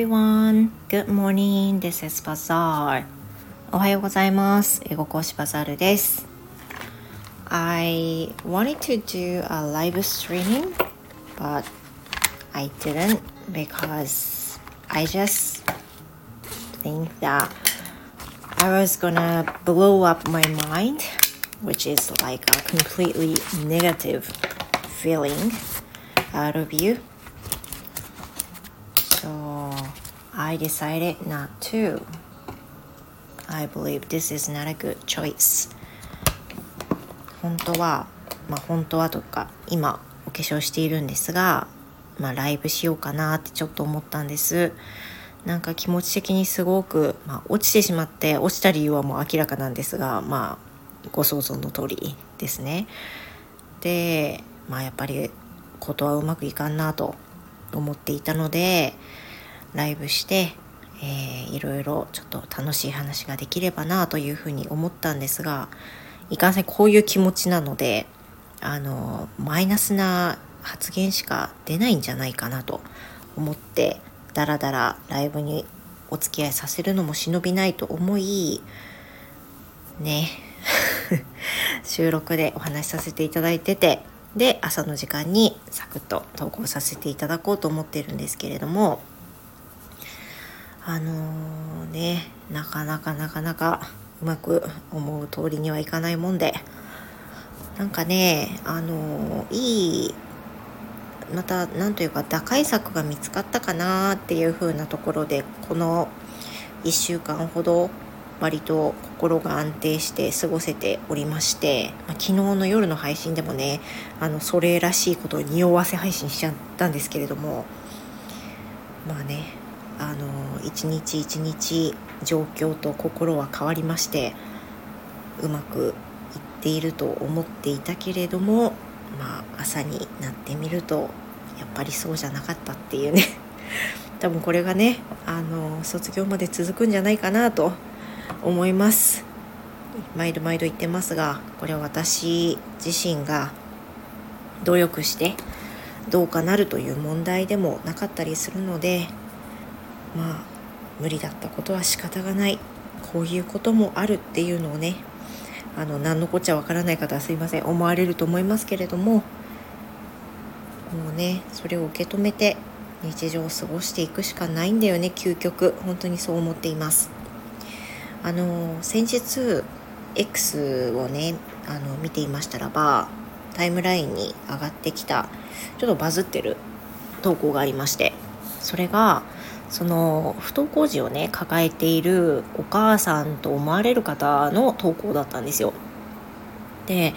everyone. Good morning. This is Bazaar. おはようございます。英語講師バザールです。I wanted to do a live streaming, but I didn't because I just think that I was gonna blow up my mind, which is like a completely negative feeling out of you. So I decided not to. I believe this is not a good choice. 本当は、まあ本当はとか、今お化粧しているんですが、まあライブしようかなってちょっと思ったんです。なんか気持ち的にすごく、まあ、落ちてしまって落ちた理由はもう明らかなんですがまあご想像の通りですね。でまあやっぱりことはうまくいかんなと思っていたのでライブして、えーいろいろちょっと楽しい話ができればなというふうに思ったんですがいかんせんこういう気持ちなのであのマイナスな発言しか出ないんじゃないかなと思ってだらだらライブにお付き合いさせるのも忍びないと思いね。収録でお話しさせていただいててで朝の時間にサクッと投稿させていただこうと思ってるんですけれどもあのーねなかなかなかなかうまく思う通りにはいかないもんでなんかねあのーいいまた何というか打開策が見つかったかなっていう風なところでこの1週間ほど割と心が安定して過ごせておりまして、まあ昨日の夜の配信でもねあのそれらしいことを匂わせ配信しちゃったんですけれどもまあねあの一日一日状況と心は変わりましてうまくいっていると思っていたけれどもまあ朝になってみるとやっぱりそうじゃなかったっていうね。多分これがねあの卒業まで続くんじゃないかなと思います。毎度毎度言ってますがこれは私自身が努力してどうかなるという問題でもなかったりするのでまあ無理だったことは仕方がない。こういうこともあるっていうのをねあの何のこっちゃわからない方はすいません。思われると思いますけれどももうねそれを受け止めて日常を過ごしていくしかないんだよね究極。本当にそう思っています。あの先日 X をねあの見ていましたらばタイムラインに上がってきたちょっとバズってる投稿がありましてそれがその不登校児をね抱えているお母さんと思われる方の投稿だったんですよ。で、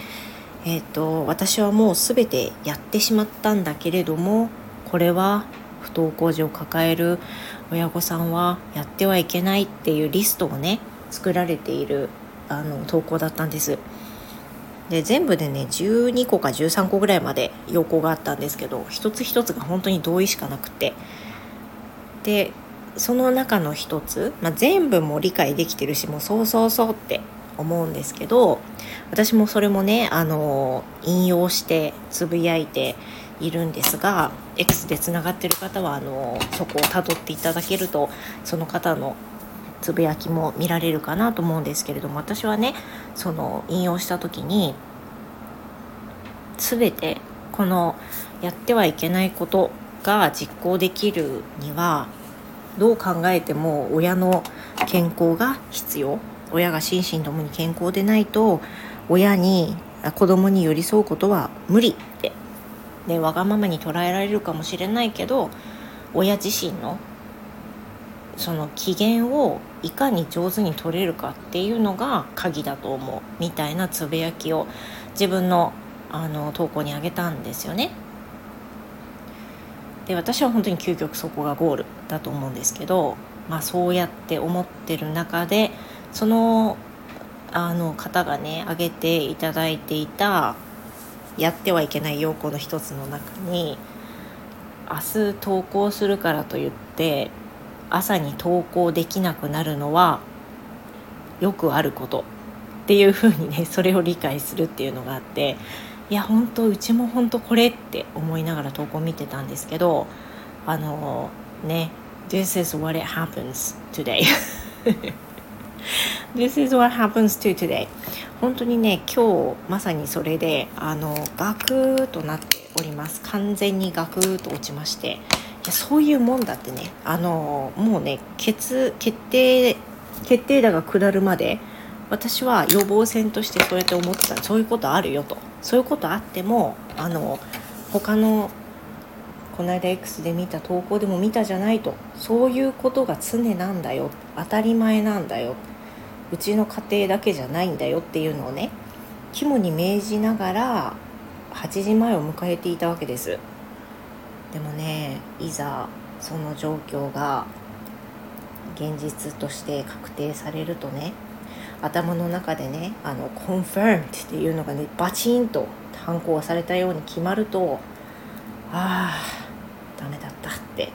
えー、と私はもう全てやってしまったんだけれどもこれは不登校児を抱える親御さんはやってはいけないっていうリストをね作られているあの投稿だったんです。で全部でね12個か13個ぐらいまで要項があったんですけど一つ一つが本当に同意しかなくてでその中の一つ、まあ、全部も理解できてるしもうそうそうそうって思うんですけど私もそれもねあの引用してつぶやいているんですが X でつながってる方はあのそこをたどっていただけるとその方のつぶやきも見られるかなと思うんですけれども私はねその引用した時に全てこのやってはいけないことが実行できるにはどう考えても親の健康が必要。親が心身ともに健康でないと親にあ子供に寄り添うことは無理って。でわがままに捉えられるかもしれないけど親自身のその機嫌をいかに上手に取れるかっていうのが鍵だと思うみたいなつぶやきを自分のあの投稿にあげたんですよね。で私は本当に究極そこがゴールだと思うんですけど、まあ、そうやって思ってる中でそのあの方がね挙げていただいていたやってはいけない要項の一つの中に明日登校するからといって朝に登校できなくなるのはよくあること。っていうふうにね それを理解するっていうのがあっていや本当うちも本当これって思いながら投稿見てたんですけどあのね This is what it happens today. This is what happens to today. 本当にね今日まさにそれであのガクーとなっております。完全にガクーと落ちまして。やそういうもんだってね。あのもうね決決定決定打が下るまで私は予防線としてそうやって思ってた。そういうことあるよと。そういうことあってもあの他のこの間 X で見た投稿でも見たじゃないと。そういうことが常なんだよ。当たり前なんだよ。うちの家庭だけじゃないんだよ。っていうのをね肝に銘じながら8時前を迎えていたわけです。でもねいざその状況が現実として確定されるとね頭の中でねあのコンファームっていうのがねバチンと反抗されたように決まるとああダメだったって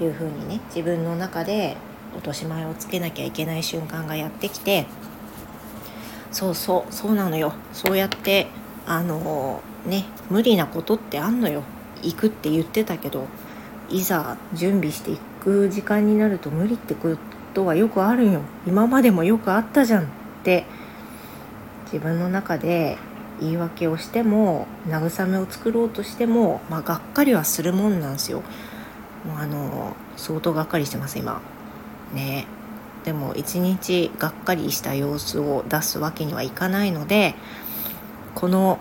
いうふうにね自分の中で落とし前をつけなきゃいけない瞬間がやってきてそうそうそうなのよ。そうやってあのね無理なことってあんのよ。行くって言ってたけどいざ準備していく時間になると無理ってことはよくあるよ今までもよくあったじゃんって自分の中で言い訳をしても慰めを作ろうとしても、まあ、がっかりはするもんなんですよ。もうあの相当がっかりしてます今。ねでも一日がっかりした様子を出すわけにはいかないのでこの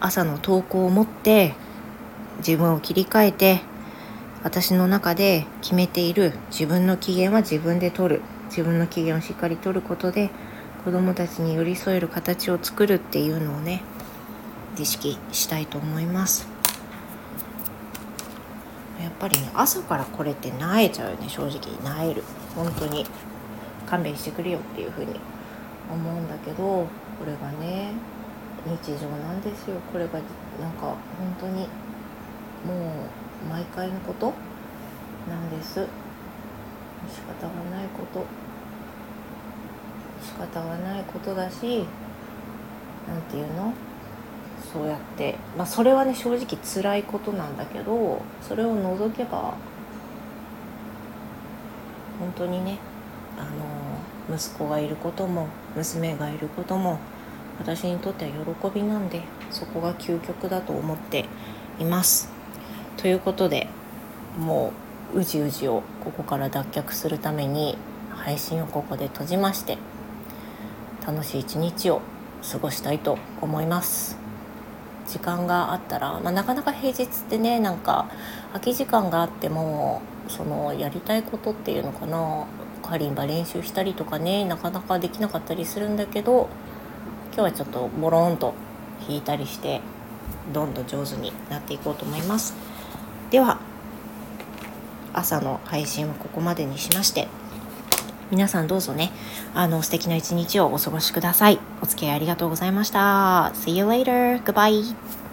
朝の投稿を持って自分を切り替えて私の中で決めている自分の機嫌は自分で取る自分の機嫌をしっかり取ることで子どもたちに寄り添える形を作るっていうのをね意識したいと思います。やっぱりね朝からこれってなえちゃうよね正直。なえる。本当に。勘弁してくれよっていうふうに思うんだけどこれがね日常なんですよ。これがなんか本当にもう毎回のこと？なんです。仕方がないこと。仕方がないことだし何て言うの？そうやって、まあ、それはね正直辛いことなんだけどそれを除けば本当にねあの息子がいることも娘がいることも私にとっては喜びなんでそこが究極だと思っています。ということでもううじうじをここから脱却するために配信をここで閉じまして楽しい一日を過ごしたいと思います。時間があったら、まあ、なかなか平日ってねなんか空き時間があってもそのやりたいことっていうのかなカリンバ練習したりとかねなかなかできなかったりするんだけど今日はちょっとボロンと弾いたりしてどんどん上手になっていこうと思います。では朝の配信はここまでにしまして皆さんどうぞね、あの素敵な一日をお過ごしください。お付き合いありがとうございました。See you later. Goodbye.